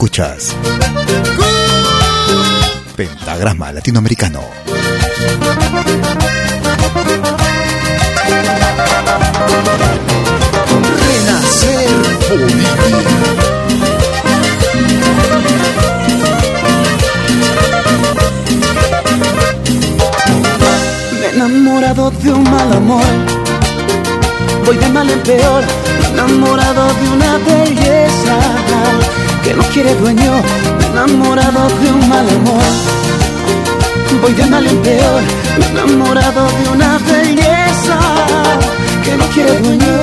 Escuchas Pentagrama Latinoamericano. Renacer Bolivia. Enamorado de un mal amor. Voy de mal en peor. Enamorado de una belleza que no quiere dueño. Me enamorado de un mal amor. Voy de mal en peor. Me enamorado de una belleza que no quiere dueño.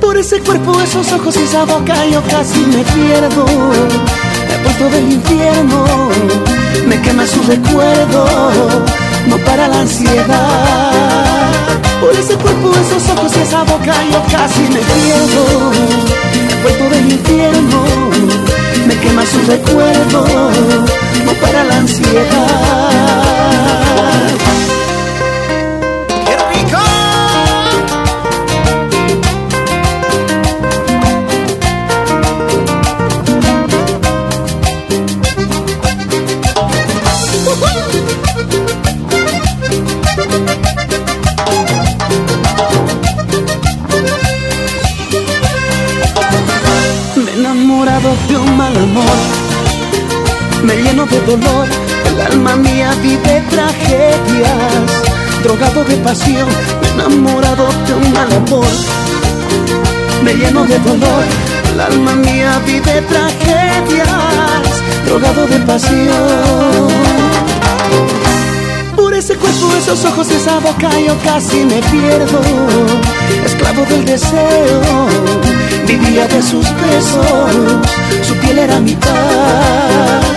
Por ese cuerpo, esos ojos y esa boca yo casi me pierdo. He puesto del infierno, me quema su recuerdo, no para la ansiedad. Por ese cuerpo, esos ojos y esa boca yo casi me pierdo. He puesto del infierno, me quema su recuerdo, no para la ansiedad. Lleno de dolor, el alma mía vive tragedias, drogado de pasión, enamorado de un mal amor, me lleno de dolor, el alma mía vive tragedias, drogado de pasión. Por ese cuerpo, esos ojos, esa boca yo casi me pierdo. Esclavo del deseo Vivía de sus besos. Su piel era mi paz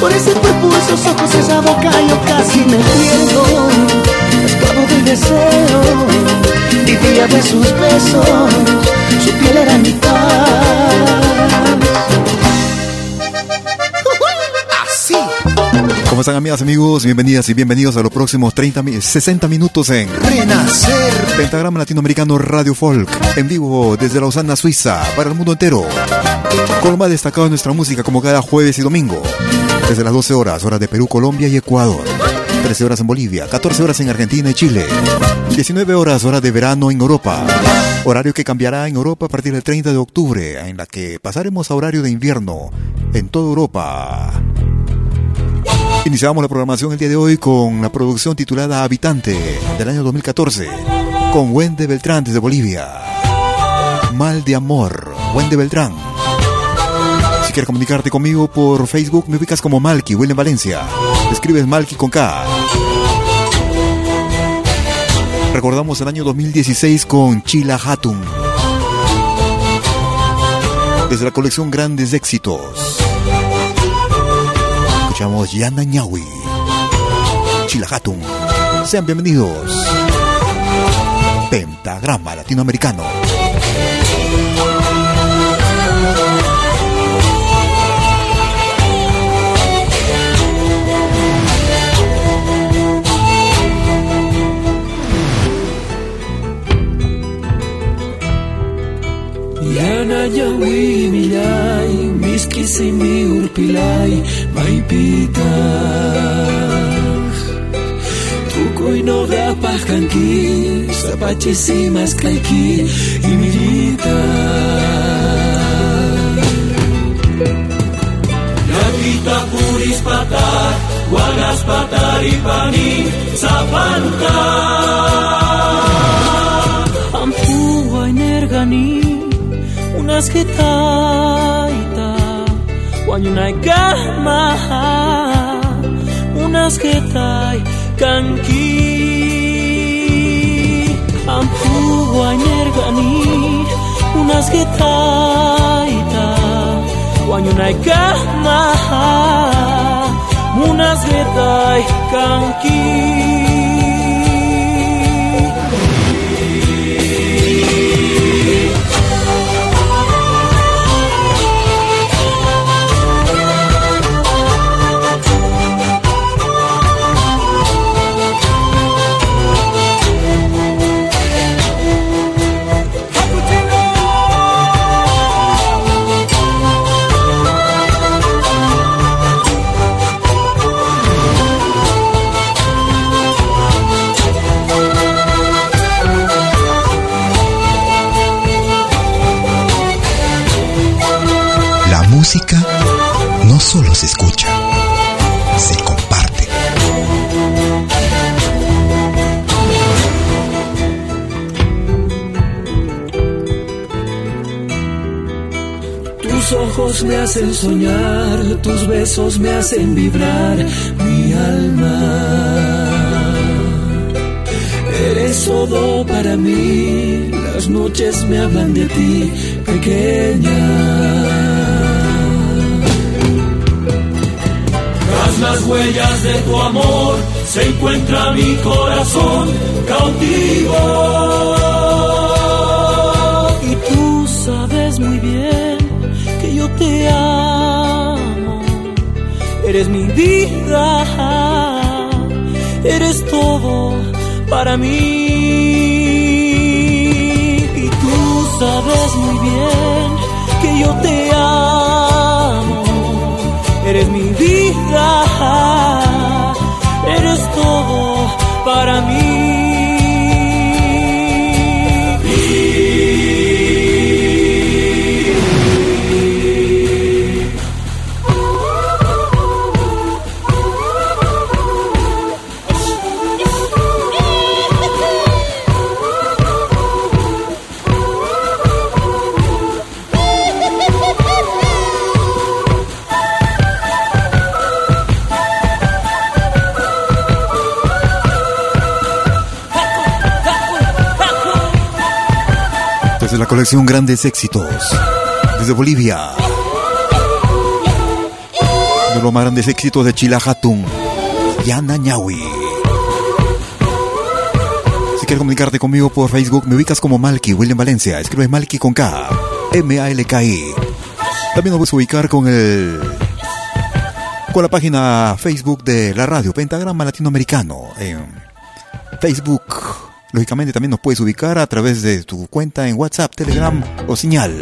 Por ese cuerpo, esos ojos, esa boca yo casi me pierdo Esclavo del deseo Vivía de sus besos Su piel era mi Así. ¿Cómo están amigas, amigos? Bienvenidas y bienvenidos a los próximos 30, mi- 60 minutos en Renacer. Pentagrama Latinoamericano Radio Folk, en vivo desde Lausana, Suiza, para el mundo entero. Con lo más destacado de nuestra música como cada jueves y domingo. Desde las 12 horas, horas de Perú, Colombia y Ecuador. 13 horas en Bolivia, 14 horas en Argentina y Chile. 19 horas, horas de verano en Europa. Horario que cambiará en Europa a partir del 30 de octubre, en la que pasaremos a horario de invierno en toda Europa. Iniciamos la programación el día de hoy con la producción titulada Habitante del año 2014 con Wende Beltrán desde Bolivia. Mal de amor, Wende Beltrán. Si quieres comunicarte conmigo por Facebook, me ubicas como Malky, William Valencia. Escribes Malky con K. Recordamos el año 2016 con Chila Hatun. Desde la colección Grandes Éxitos. Escuchamos Yana Ñawi. Chila Hatun. Sean bienvenidos. Pentagrama Latinoamericano. Yana yawi millay Miskisimi urpilay Maypita Tukuy noqapaq kanki Sapachisimas kayki Imillita Yakita puris patar Wagas patari pani Unas getaita Wanyunay gamaha Unas getay kanki. Ampuay nergani Unas getaita Wanyunay gamaha Munas getay kanki me hacen soñar, tus besos me hacen vibrar mi alma. Eres todo para mí, las noches me hablan de ti, pequeña. Las huellas de tu amor se encuentra mi corazón cautivo. Eres mi vida, eres todo para mí. Y tú sabes muy bien que yo te colección Grandes Éxitos, desde Bolivia. De los más grandes éxitos de Chilajatun, Yana Ñawi. Si quieres comunicarte conmigo por Facebook, me ubicas como Malky, William Valencia. Escribes Malky con K, M-A-L-K-I. También nos puedes ubicar con el. con la página Facebook de la radio Pentagrama Latinoamericano. En Facebook. Lógicamente también nos puedes ubicar a través de tu cuenta en WhatsApp, Telegram o señal.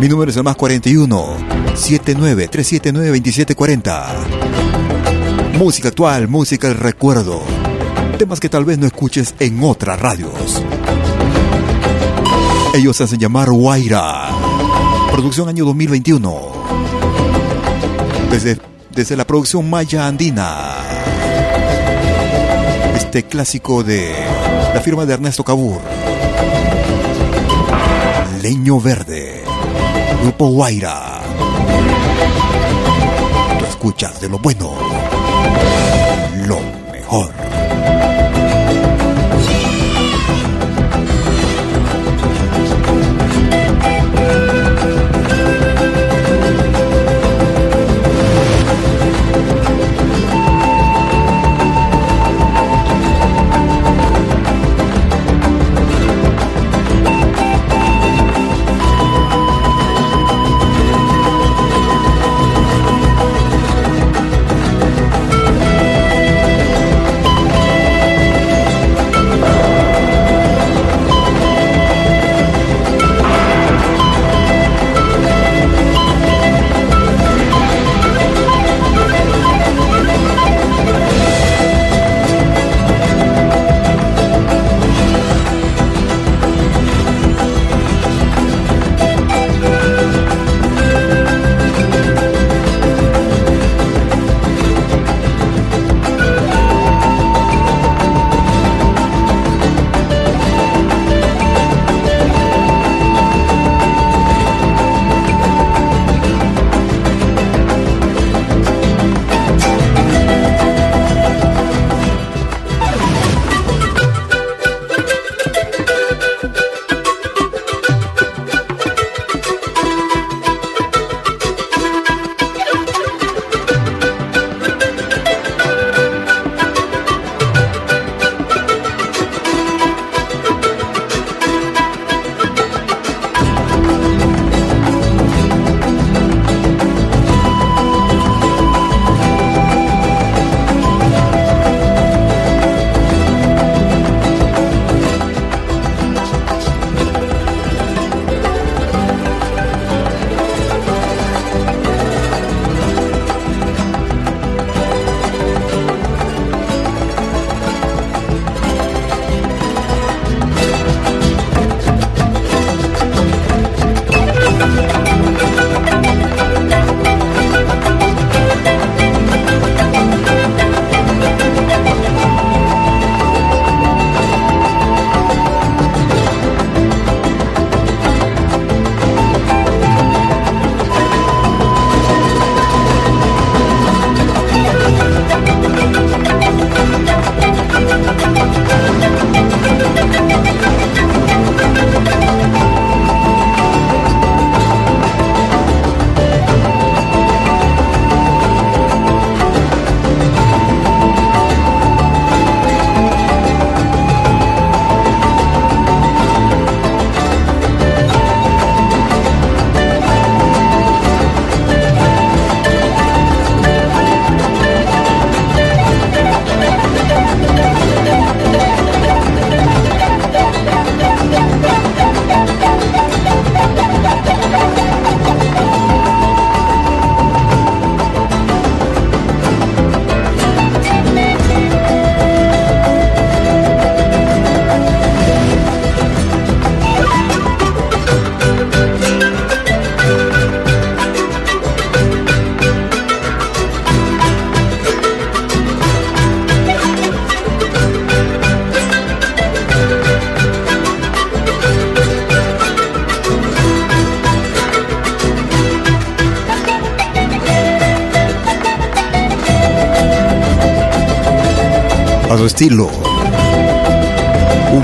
Mi número es el más 41 79 379 2740. Música actual, música del recuerdo. Temas que tal vez no escuches en otras radios. Ellos hacen llamar Guaira. Producción año 2021. Desde, desde la producción Maya Andina este clásico de la firma de Ernesto Cabur. Leño Verde, Grupo Guaira. Escuchas de lo bueno,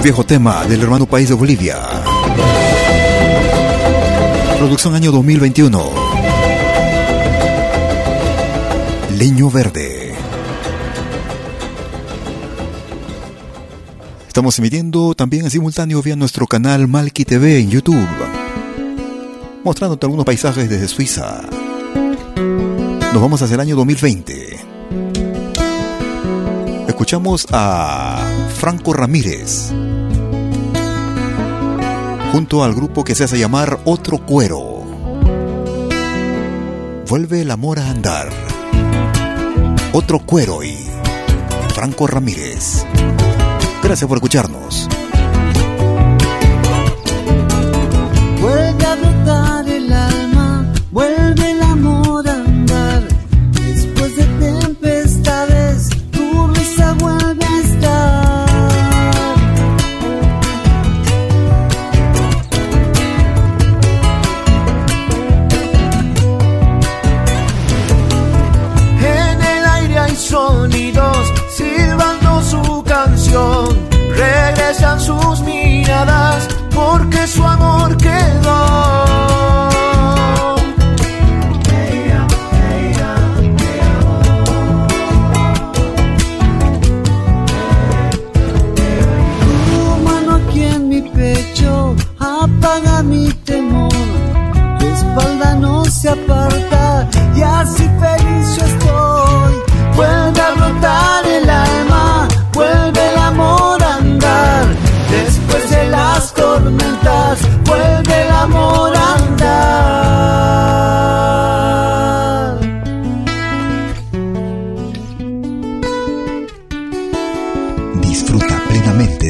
viejo tema del hermano país de Bolivia. Producción año 2021. Leño Verde. Estamos emitiendo también en simultáneo vía nuestro canal Malki TV en YouTube, mostrándote algunos paisajes desde Suiza. Nos vamos hacia el año 2020. Escuchamos a Franco Ramírez junto al grupo que se hace llamar Otro Cuero. Vuelve el amor a andar. Otro Cuero y Franco Ramírez. Gracias por escucharnos.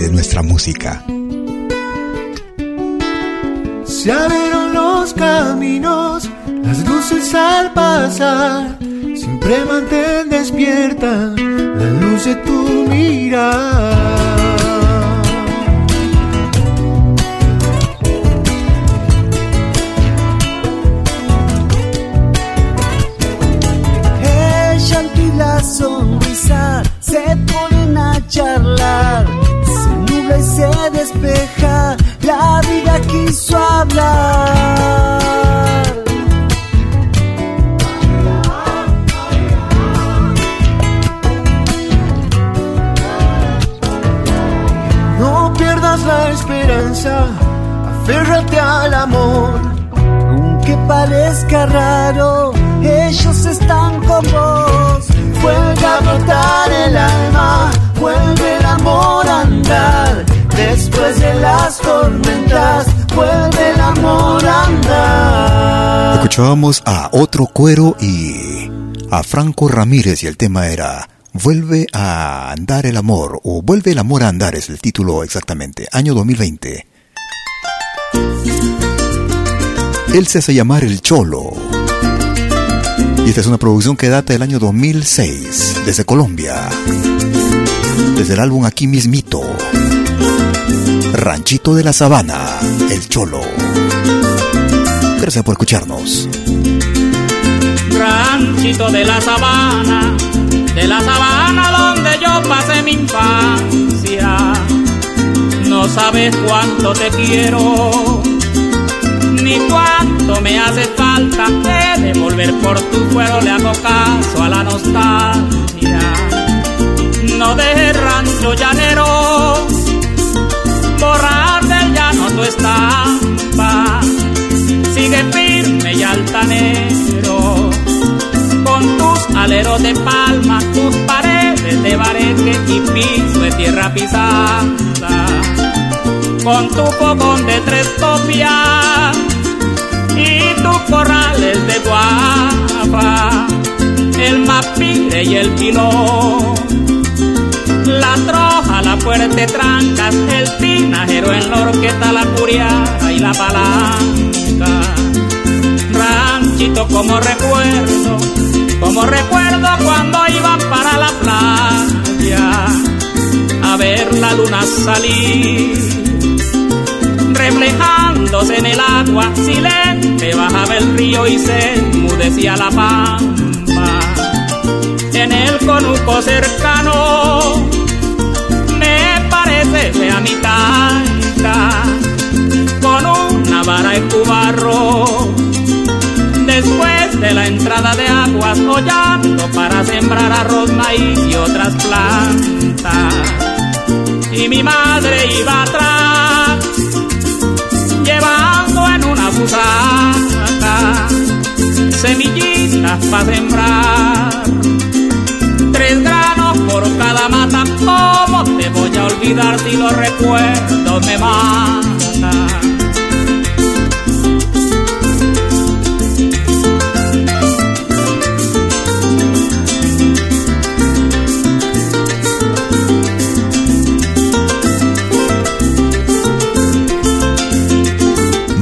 de nuestra música. Se abrieron los caminos, las luces al pasar, siempre mantén despierta la luz de tu mirar. la vida quiso hablar. No pierdas la esperanza, aférrate al amor, aunque parezca raro, ellos están con vos. Vuelve a brotar el alma, vuelve el amor a andar. Escuchábamos a Otro Cuero y a Franco Ramírez y el tema era Vuelve a andar el amor o Vuelve el amor a andar es el título exactamente, año 2020. Él se hace llamar El Cholo. Y esta es una producción que data del año 2006, desde Colombia. Desde el álbum Aquí mismito. Ranchito de la Sabana, El Cholo. Gracias por escucharnos. Ranchito de la sabana, de la sabana donde yo pasé mi infancia. No sabes cuánto te quiero, ni cuánto me hace falta de devolver por tu fuero le hago caso a la nostalgia. No dejes rancho llanero, de palma, tus paredes de bareque y piso de tierra pisada, con tu fogón de tres copias y tus corrales de guapa, el mapire y el pilón, la troja, la fuerte trancas, el tinajero en la orquesta, la curiara y la palanca. Como recuerdo, como recuerdo cuando iba para la playa a ver la luna salir, reflejándose en el agua silente bajaba el río y se enmudecía la pampa. En el conuco cercano lleve a mi taita con una vara en barro. Después de la entrada de aguas, hollando para sembrar arroz, maíz y otras plantas. Y mi madre iba atrás, llevando en una busaca semillitas para sembrar. Tres granos por cada mata, ¿cómo te voy a olvidar si los recuerdos me matan?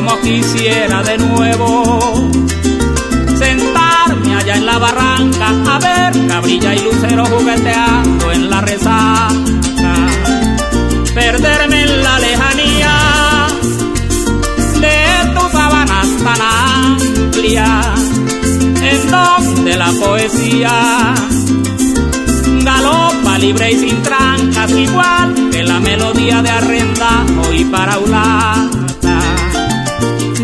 como quisiera de nuevo sentarme allá en la barranca a ver cabrilla y lucero jugueteando en la resaca, perderme en la lejanía de tus sábanas tan amplias, en donde la poesía galopa libre y sin trancas, igual que la melodía de arrendajo y paraulata.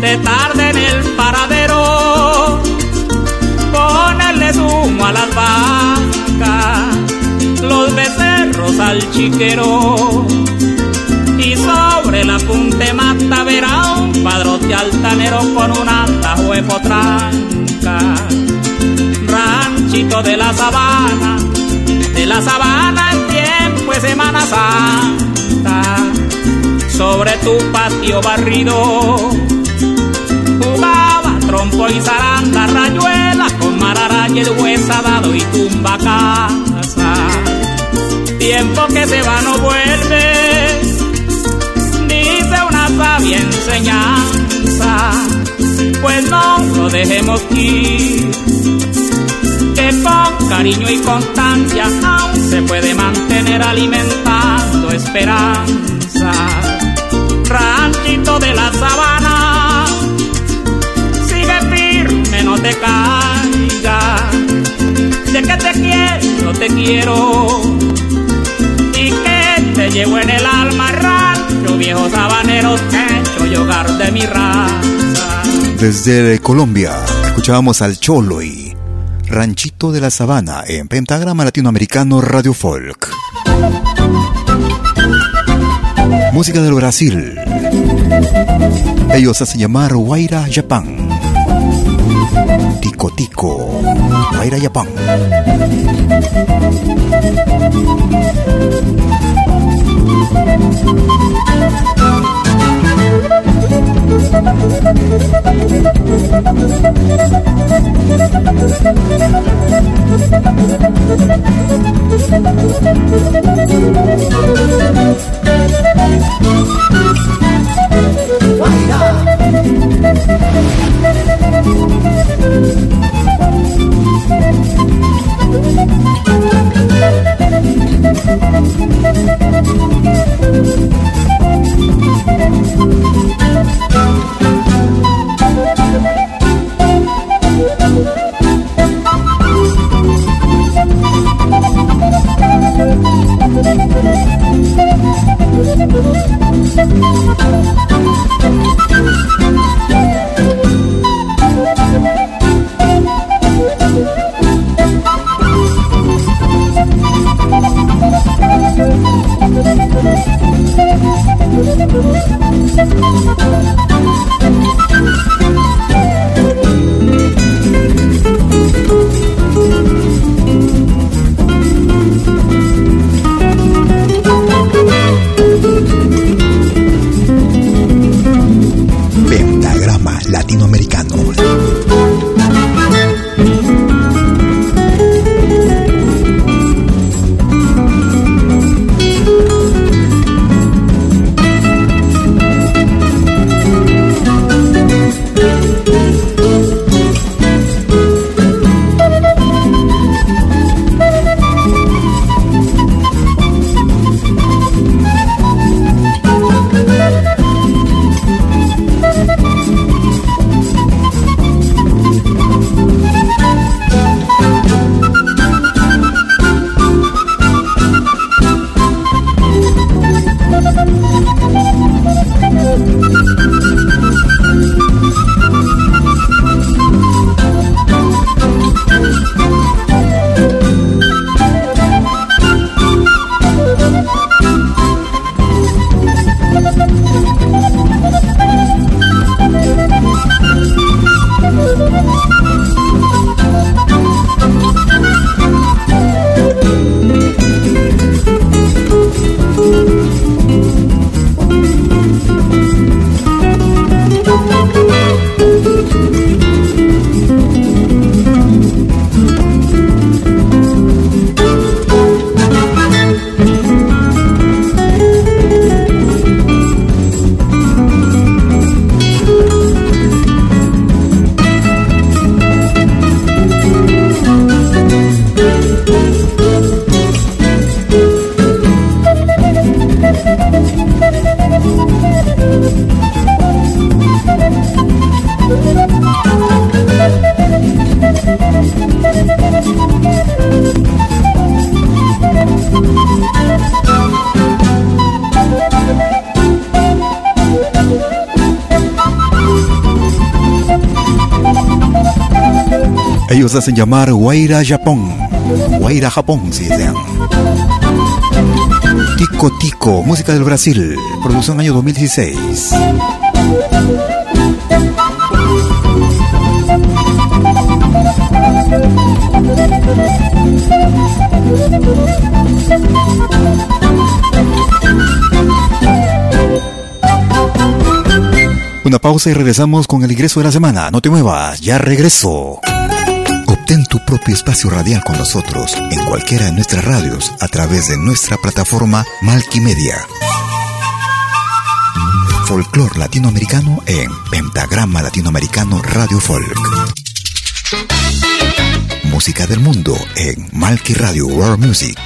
De tarde en el paradero, ponerle zumo a las vacas, los becerros al chiquero. Y sobre la punte mata verá un padrote altanero con un atajo de potranca. Ranchito de la sabana, de la sabana en tiempo de Semana Santa, sobre tu patio barrido, jugaba trompo y zaranda, rayuela con mararaña, el huesa dado y tumba casa. Tiempo que se va no vuelve, dice una sabia enseñanza, pues no lo dejemos ir que con cariño y constancia aún se puede mantener alimentando esperanza. Te quiero. Y que te llevo en el alma, rancho, viejo sabanero, techo y hogar de mi raza. Desde Colombia, escuchábamos al Cholo y Ranchito de la Sabana en Pentagrama Latinoamericano Radio Folk. Música del Brasil. Ellos hacen llamar Guaira Tiko Tiko Raya Jepang Thank 来呀！Thank Ellos hacen llamar Guaira Japón. Guaira Japón, si desean. Tico Tico, música del Brasil, producción año 2016. Una pausa y regresamos con el ingreso de la semana. No te muevas, ya regreso. Obtén tu propio espacio radial con nosotros en cualquiera de nuestras radios a través de nuestra plataforma Malkimedia. Folklore latinoamericano en Pentagrama Latinoamericano Radio Folk. Música del mundo en Malki Radio World Music.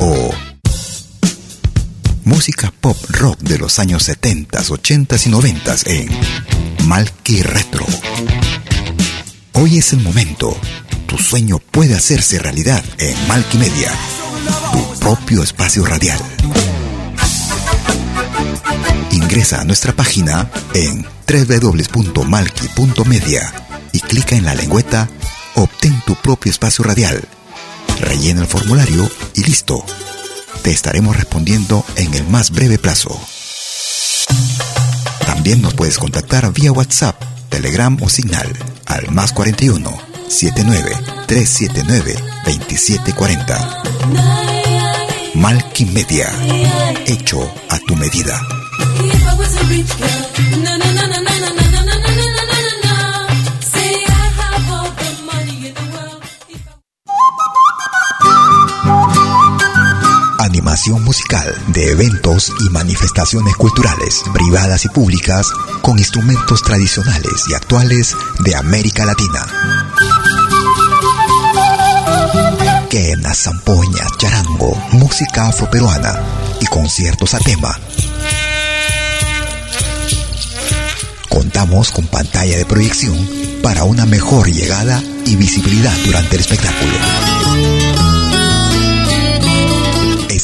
O música pop rock de los años 70, 80 y 90 en Malki Retro. Hoy es el momento. Tu sueño puede hacerse realidad en Malki Media, tu propio espacio radial. Ingresa a nuestra página en www.malki.media y clica en la lengüeta Obtén tu propio espacio radial. Rellena el formulario y listo te estaremos respondiendo en el más breve plazo. También nos puedes contactar vía WhatsApp, Telegram o Signal al más 41 79 379 2740. Malky Media, hecho a tu medida. Animación musical de eventos y manifestaciones culturales, privadas y públicas, con instrumentos tradicionales y actuales de América Latina. Quena, zampoña, charango, música afroperuana y conciertos a tema. Contamos con pantalla de proyección para una mejor llegada y visibilidad durante el espectáculo.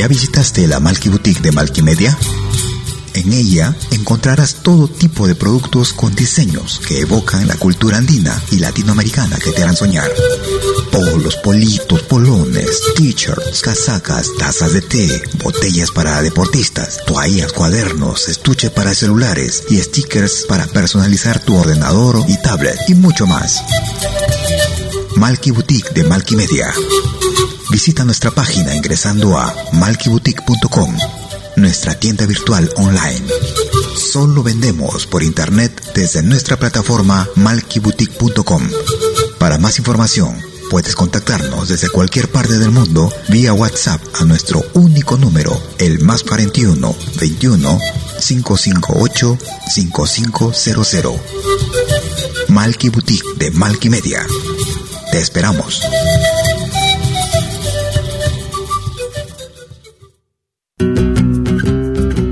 ¿Ya visitaste la Malky Boutique de Malky Media? En ella encontrarás todo tipo de productos con diseños que evocan la cultura andina y latinoamericana que te harán soñar. Polos, politos, polones, t-shirts, casacas, tazas de té, botellas para deportistas, toallas, cuadernos, estuche para celulares y stickers para personalizar tu ordenador y tablet y mucho más. Malky Boutique de Malky Media. Visita nuestra página ingresando a malkyboutique.com, nuestra tienda virtual online. Solo vendemos por internet desde nuestra plataforma malkyboutique.com. Para más información, puedes contactarnos desde cualquier parte del mundo vía WhatsApp a nuestro único número, el más 41 21 558 5500. Malky Boutique de Malky Media. Te esperamos.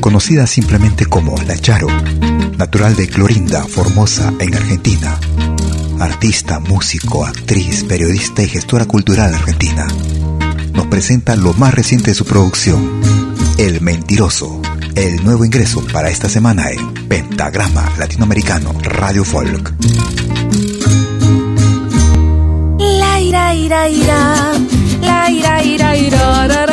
conocida simplemente como La Charo, natural de Clorinda, Formosa, en Argentina. Artista, músico, actriz, periodista y gestora cultural argentina. Nos presenta lo más reciente de su producción, El Mentiroso, el nuevo ingreso para esta semana en Pentagrama Latinoamericano Radio Folk. La ira, ira, ira, la ira, ira, ira, ra,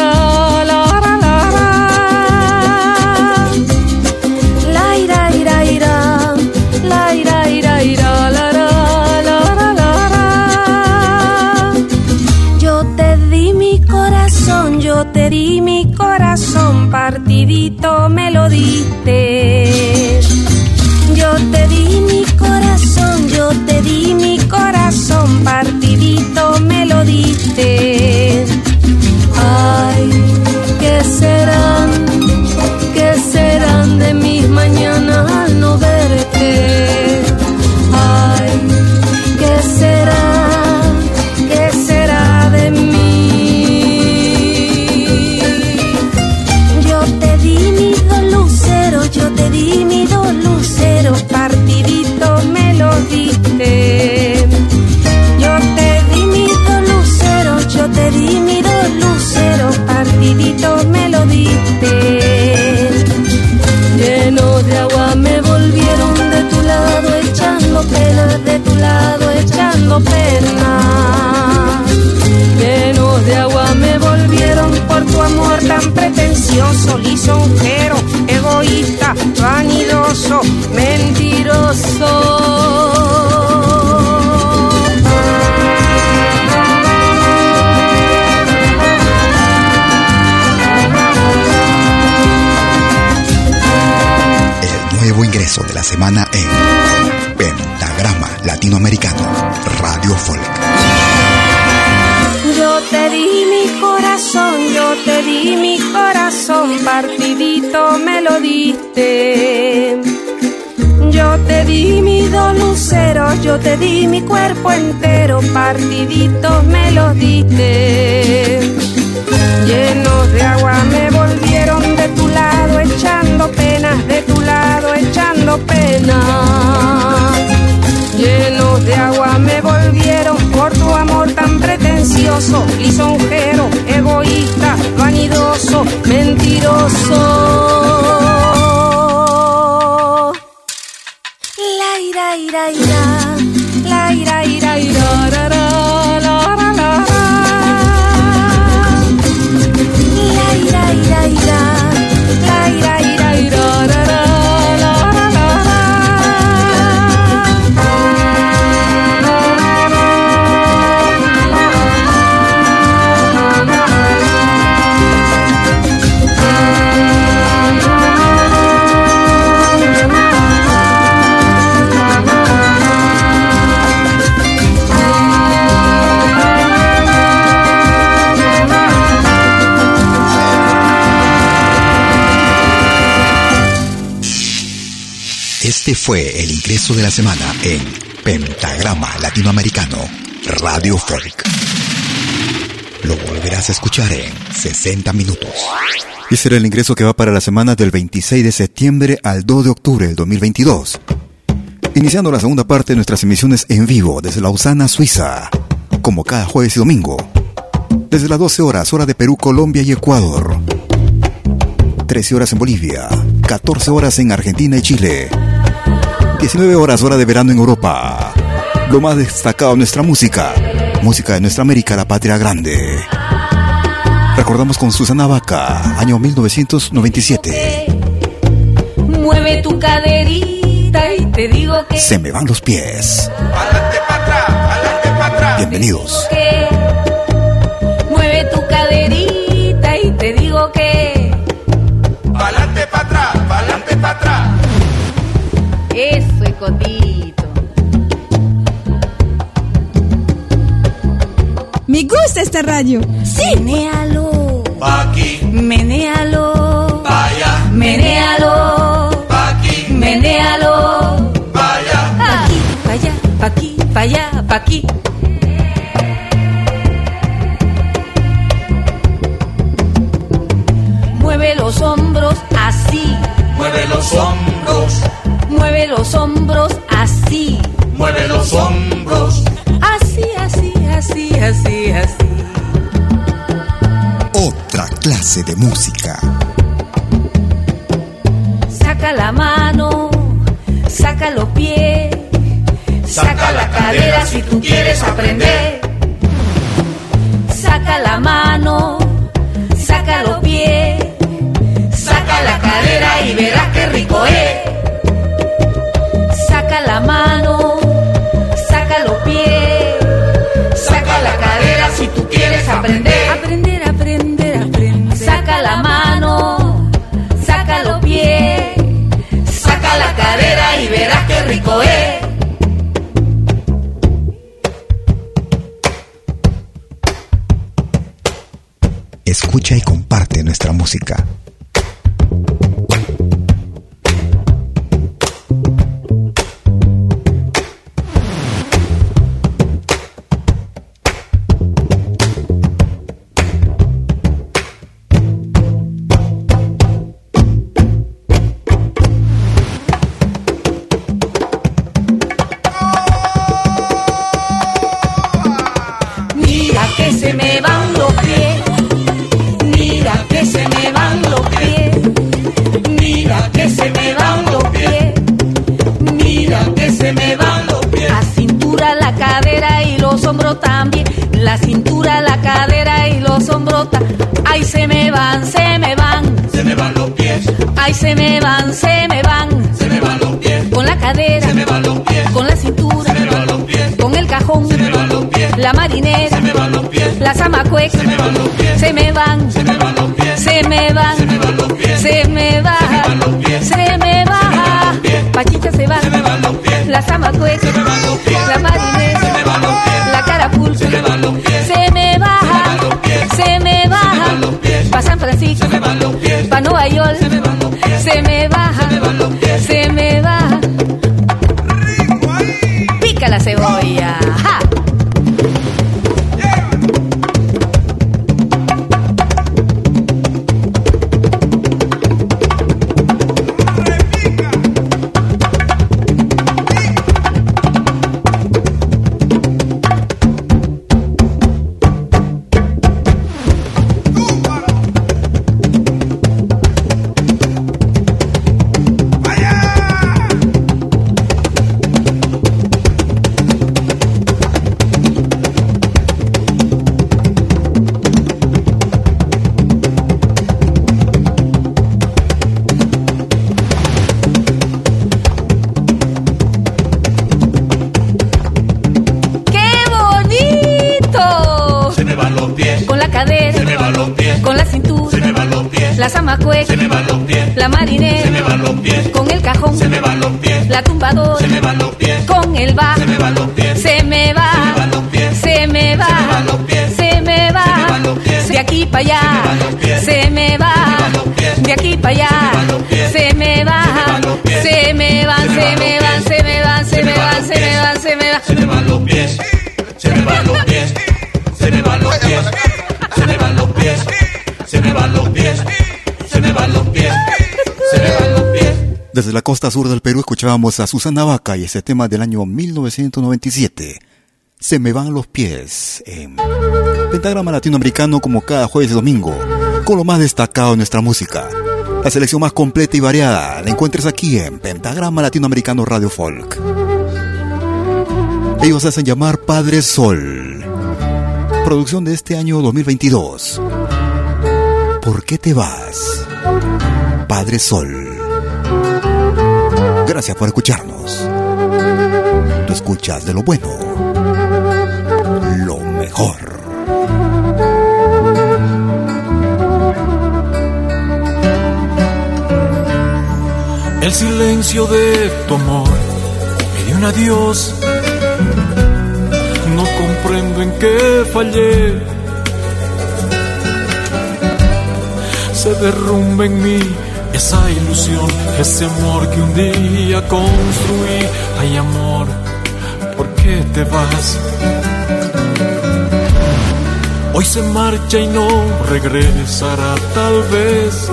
di mi corazón, partidito me lo diste. Yo te di mi corazón, yo te di mi corazón, partidito me lo diste. Ay, yo te di mi cuerpo entero, partidito me lo diste. Llenos de agua me volvieron de tu lado, echando penas, de tu lado, echando penas. Llenos de agua me volvieron por tu amor tan pretencioso, lisonjero, egoísta, vanidoso, mentiroso. Ingreso de la semana en Pentagrama Latinoamericano Radio Folk. Lo volverás a escuchar en 60 minutos. Y será el ingreso que va para la semana del 26 de septiembre al 2 de octubre del 2022. Iniciando la segunda parte de nuestras emisiones en vivo desde Lausana, Suiza, como cada jueves y domingo. Desde las 12 horas, hora de Perú, Colombia y Ecuador. 13 horas en Bolivia, 14 horas en Argentina y Chile. 19 horas, hora de verano en Europa. Lo más destacado de nuestra música. Música de nuestra América, la patria grande. Recordamos con Susana Vaca, año 1997. Mueve tu caderita y te digo que. Se me van los pies. Pa'lante para atrás, pa'lante para atrás. Bienvenidos. Me gusta esta radio. Sí, menéalo, Pa' aquí, menéalo, pa' allá, menéalo, pa' aquí, menéalo. pa' allá. Pa' aquí, pa' allá, pa' aquí, pa' allá, pa' aquí. Los hombros así, mueve los hombros. así, así, así, así, así. Otra clase de música. Saca la mano, saca los pies, saca la cadera si tú quieres aprender. Aprender, ay, se me van, se me van, se me van los pies, con la cadera, se me van los pies, con la cintura, se me van los pies, con el cajón, se me van los pies, la marinera. se me van los pies, Las amacuecas se me van los pies, se me van, se me van los pies, se me van, se me van los pies, se me van se me pies, Pachicha se va, se me van los pies, las amacuecas, se me van los pies, la marinera, se me van los pies, la carapulso, se me van los pies, se me pies, se me baja. van los pies, Pa' San Francisco, se me van los pies, pa' Nueva York, Desde la costa sur del Perú escuchábamos a Susana Vaca y ese tema del año 1997. Se me van los pies. En Pentagrama Latinoamericano como cada jueves y domingo, con lo más destacado de nuestra música. La selección más completa y variada la encuentras aquí en Pentagrama Latinoamericano Radio Folk. Ellos hacen llamar Padre Sol. Producción de este año 2022. ¿Por qué te vas? Padre Sol. Gracias por escucharnos. Tú escuchas de lo bueno, lo mejor. El silencio de tu amor me dio un adiós. No comprendo en qué fallé. Se derrumba en mí esa ilusión, ese amor que un día construí. Ay, amor, ¿por qué te vas? Hoy se marcha y no regresará tal vez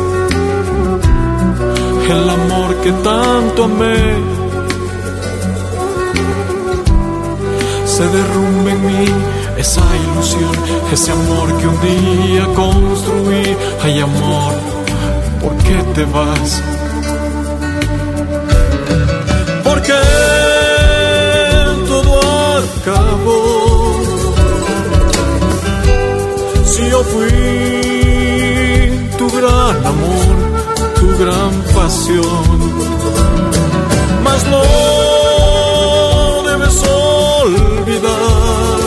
el amor que tanto amé se derrumba en mí esa ilusión, ese amor que un día construí. Ay amor, ¿por qué te vas? Porque todo acabó. Si yo fui tu gran amor tu gran pasión. Mas no debes olvidar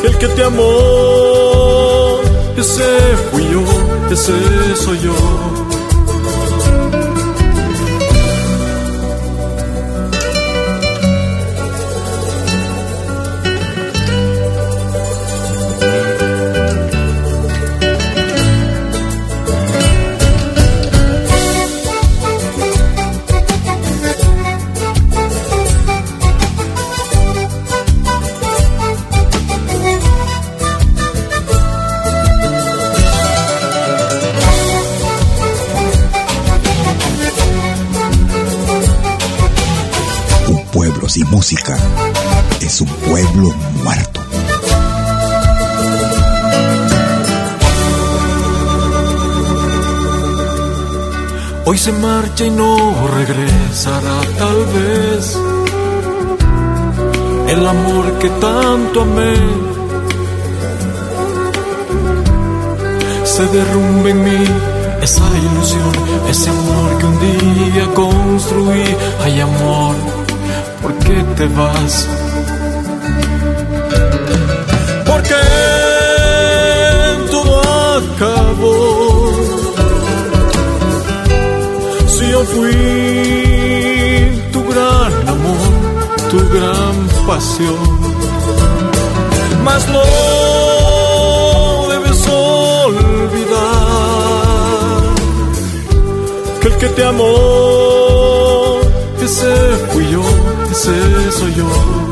que el que te amó, ese fui yo, ese soy yo. Se marcha y no regresará tal vez el amor que tanto amé. Se derrumba en mí esa ilusión, ese amor que un día construí. Ay amor, ¿por qué te vas? Fui tu gran amor, tu gran pasión, mas no debes olvidar que el que te amó, ese fui yo, ese soy yo.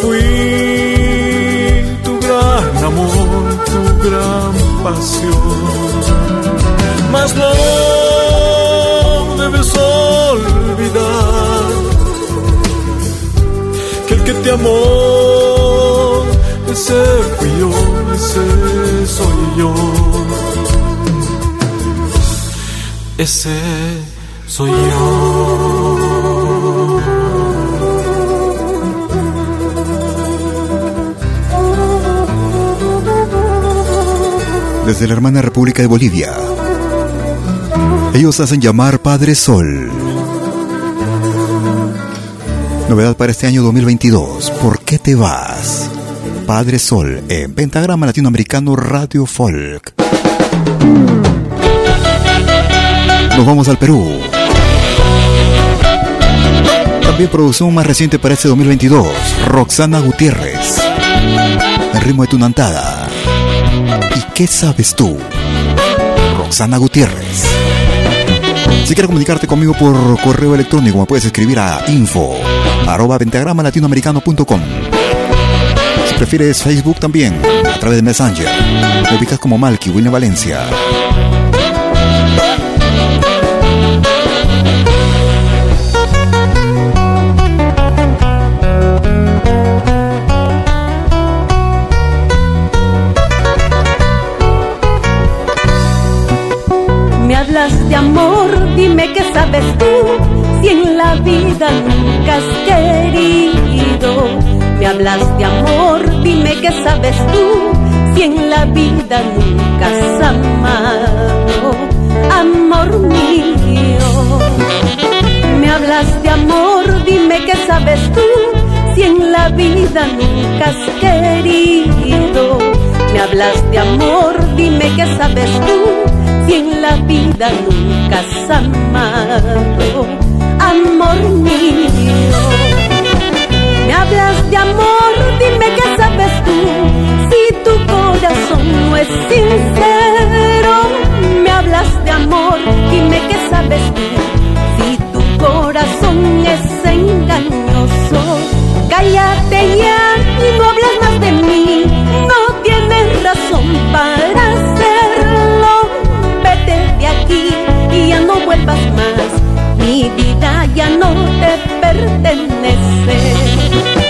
Fui tu gran amor, tu gran pasión, mas no debes olvidar que el que te amó, ese fui yo, ese soy yo. Ese soy yo. Desde la hermana República de Bolivia. Ellos hacen llamar Padre Sol. Novedad para este año 2022. ¿Por qué te vas? Padre Sol en Pentagrama Latinoamericano Radio Folk. Nos vamos al Perú. También producción más reciente para este 2022. Roxana Gutiérrez. ritmo de tu nantada. ¿Y qué sabes tú? Roxana Gutiérrez. Si quieres comunicarte conmigo por correo electrónico, me puedes escribir a info arroba latinoamericano.com. Si prefieres Facebook también, a través de Messenger. Me ubicas como Malky William Valencia. Amor, dime qué sabes tú si en la vida nunca has querido? Me hablas de amor, dime qué sabes tú, si en la vida nunca has amado, amor mío. Me hablas de amor, dime qué sabes tú, si en la vida nunca has querido. Me hablas de amor, dime qué sabes tú, si en la vida nunca has amado amor mío. Me hablas de amor, dime qué sabes tú, si tu corazón no es sincero. Me hablas de amor, dime qué sabes tú, si tu corazón es engañoso. Cállate ya y no hables más de mí, no tienes razón para más mi vida ya no te pertenece.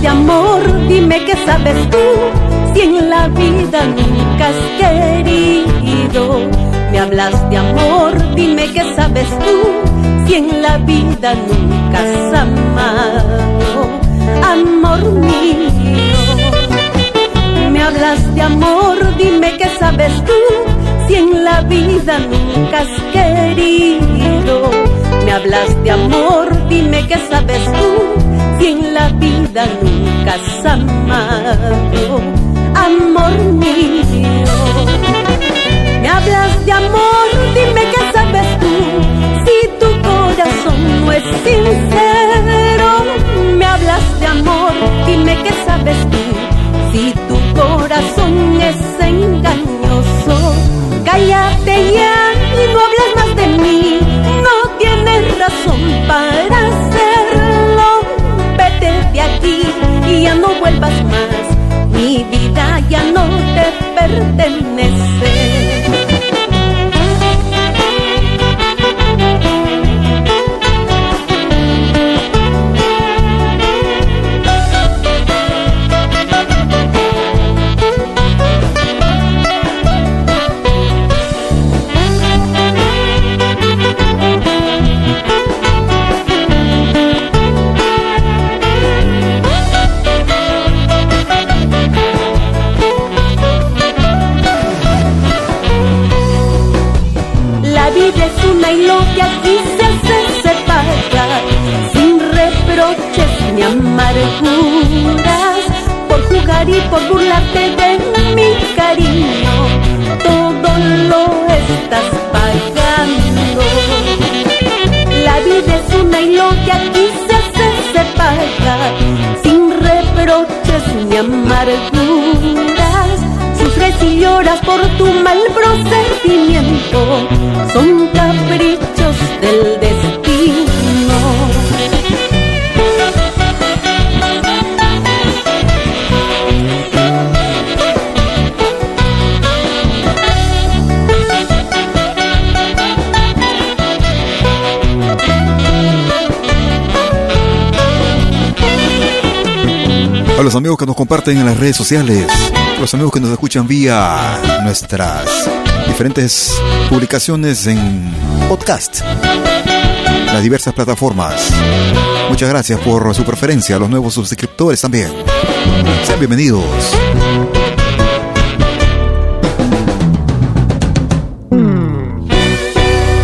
De amor, dime qué sabes tú, si en la vida nunca has querido. Me hablas de amor, dime qué sabes tú, si en la vida nunca has amado, amor mío. Me hablas de amor, dime qué sabes tú, si en la vida nunca has querido. Me hablas de amor, dime qué sabes tú si en la vida nunca has amado, amor mío. Vuelvas más. Mi vida ya no te pertenece. Y por burlarte de mi cariño, todo lo estás pagando. La vida es una y lo que aquí se hace se paga, sin reproches ni amarguras. Sufres y lloras por tu mal procedimiento, son caprichos del destino. Los amigos que nos comparten en las redes sociales, los amigos que nos escuchan vía nuestras diferentes publicaciones en podcast, las diversas plataformas. Muchas gracias por su preferencia, los nuevos suscriptores también. Sean bienvenidos.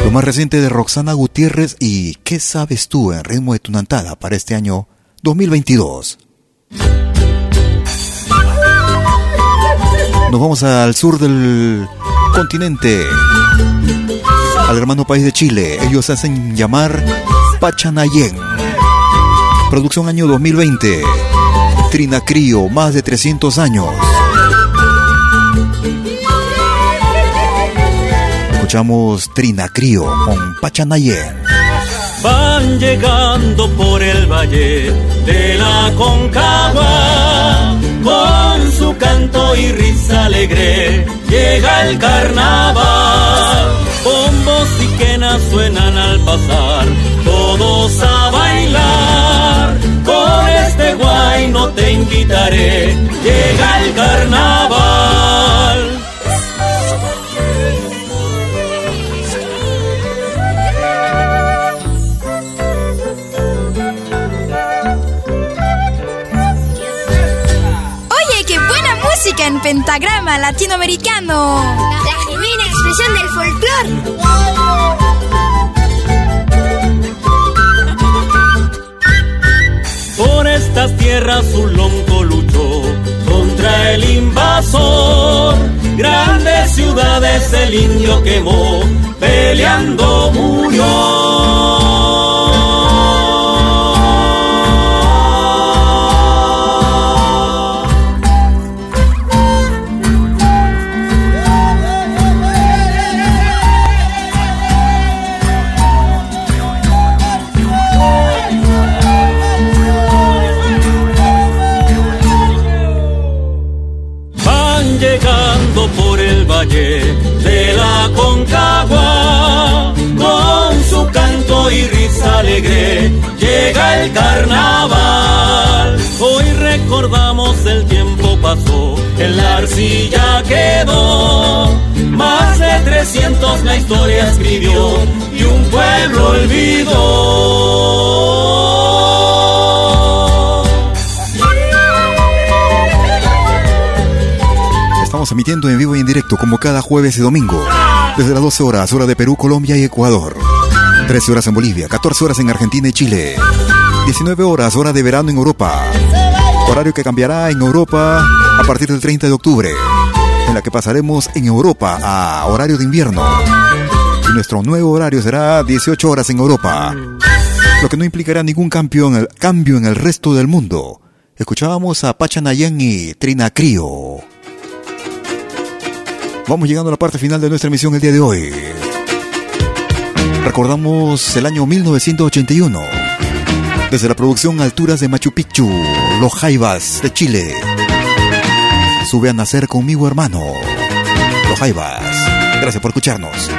Lo más reciente de Roxana Gutiérrez y ¿Qué sabes tú en ritmo de tunantada para este año 2022? Nos vamos al sur del continente, al hermano país de Chile. Ellos hacen llamar Pachanayen. Producción año 2020. Trina Crío, más de 300 años. Escuchamos Trina Crío con Pachanayen. Van llegando por el valle de la Concagua con su canto y risa alegre llega el carnaval. Bombos y quenas suenan al pasar, todos a bailar. Con este guay no te invitaré, llega el carnaval. Pentagrama latinoamericano. La genuina expresión del folclore. Por estas tierras un lonco luchó contra el invasor. Grandes ciudades el indio quemó, peleando murió. Directo como cada jueves y domingo. Desde las 12 horas, hora de Perú, Colombia y Ecuador. 13 horas en Bolivia, 14 horas en Argentina y Chile. 19 horas, hora de verano en Europa. Horario que cambiará en Europa a partir del 30 de octubre. En la que pasaremos en Europa a horario de invierno. Y nuestro nuevo horario será 18 horas en Europa. Lo que no implicará ningún cambio en el, cambio en el resto del mundo. Escuchábamos a Pachanayan y Trina Crío. Vamos llegando a la parte final de nuestra emisión el día de hoy. Recordamos el año 1981. Desde la producción Alturas de Machu Picchu, Los Jaivas de Chile. Sube a nacer conmigo, hermano. Los Jaivas. Gracias por escucharnos.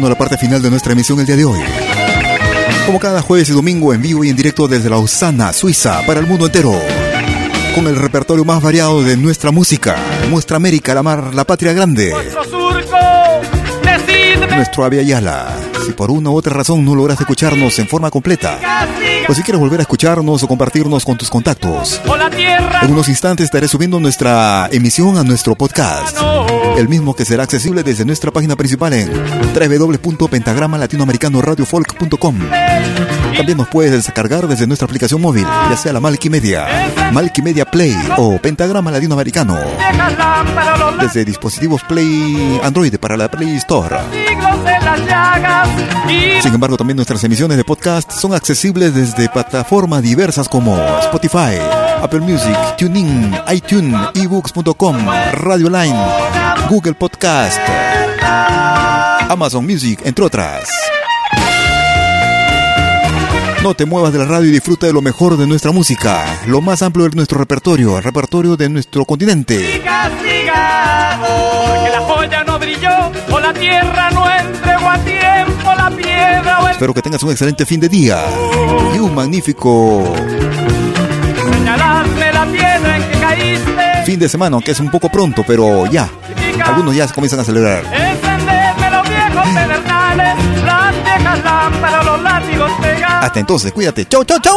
Llegando a la parte final de nuestra emisión el día de hoy. Como cada jueves y domingo en vivo y en directo desde Lausana, Suiza, para el mundo entero. Con el repertorio más variado de nuestra música, nuestra América, la mar, la patria grande. Nuestro Avia Yala. Si por una u otra razón no logras escucharnos en forma completa, o si quieres volver a escucharnos o compartirnos con tus contactos, en unos instantes estaré subiendo nuestra emisión a nuestro podcast, el mismo que será accesible desde nuestra página principal en www.pentagramalatinoamericanoradiofolk.com. También nos puedes descargar desde nuestra aplicación móvil, ya sea la Malkimedia, Malkimedia Play o Pentagrama Latinoamericano, desde dispositivos Play Android para la Play Store. Sin embargo, también nuestras emisiones de podcast son accesibles desde plataformas diversas como Spotify, Apple Music, TuneIn, iTunes, ebooks.com, Radio Line, Google Podcast, Amazon Music, entre otras. No te muevas de la radio y disfruta de lo mejor de nuestra música, lo más amplio de nuestro repertorio, el repertorio de nuestro continente. Porque la joya no brilló o la tierra no entregó a tiempo la piedra o el... Espero que tengas un excelente fin de día y un magnífico Señalarme la piedra en que caíste. fin de semana, aunque es un poco pronto, pero ya. Algunos ya comienzan a celebrar. Encenderme los viejos pedernales, las viejas lámparas, los. Hasta entonces, cuídate. Chau, chau, chau.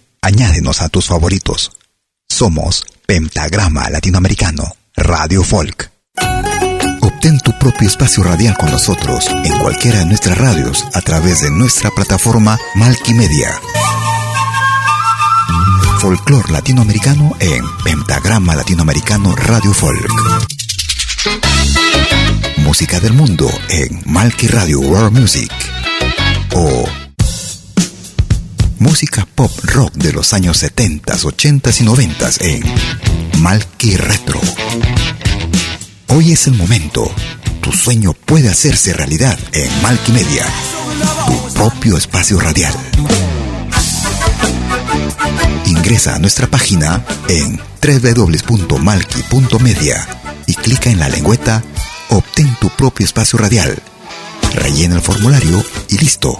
añádenos a tus favoritos. Somos Pentagrama Latinoamericano, Radio Folk. Obtén tu propio espacio radial con nosotros en cualquiera de nuestras radios a través de nuestra plataforma Malkimedia. Folclor latinoamericano en Pentagrama Latinoamericano Radio Folk. Música del mundo en Malki Radio World Music. O música pop rock de los años 70, 80 y 90 en Malki Retro. Hoy es el momento. Tu sueño puede hacerse realidad en Malkimedia, tu propio espacio radial. Ingresa a nuestra página en www.malki.media y clica en la lengüeta Obtén tu propio espacio radial. Rellena el formulario y listo.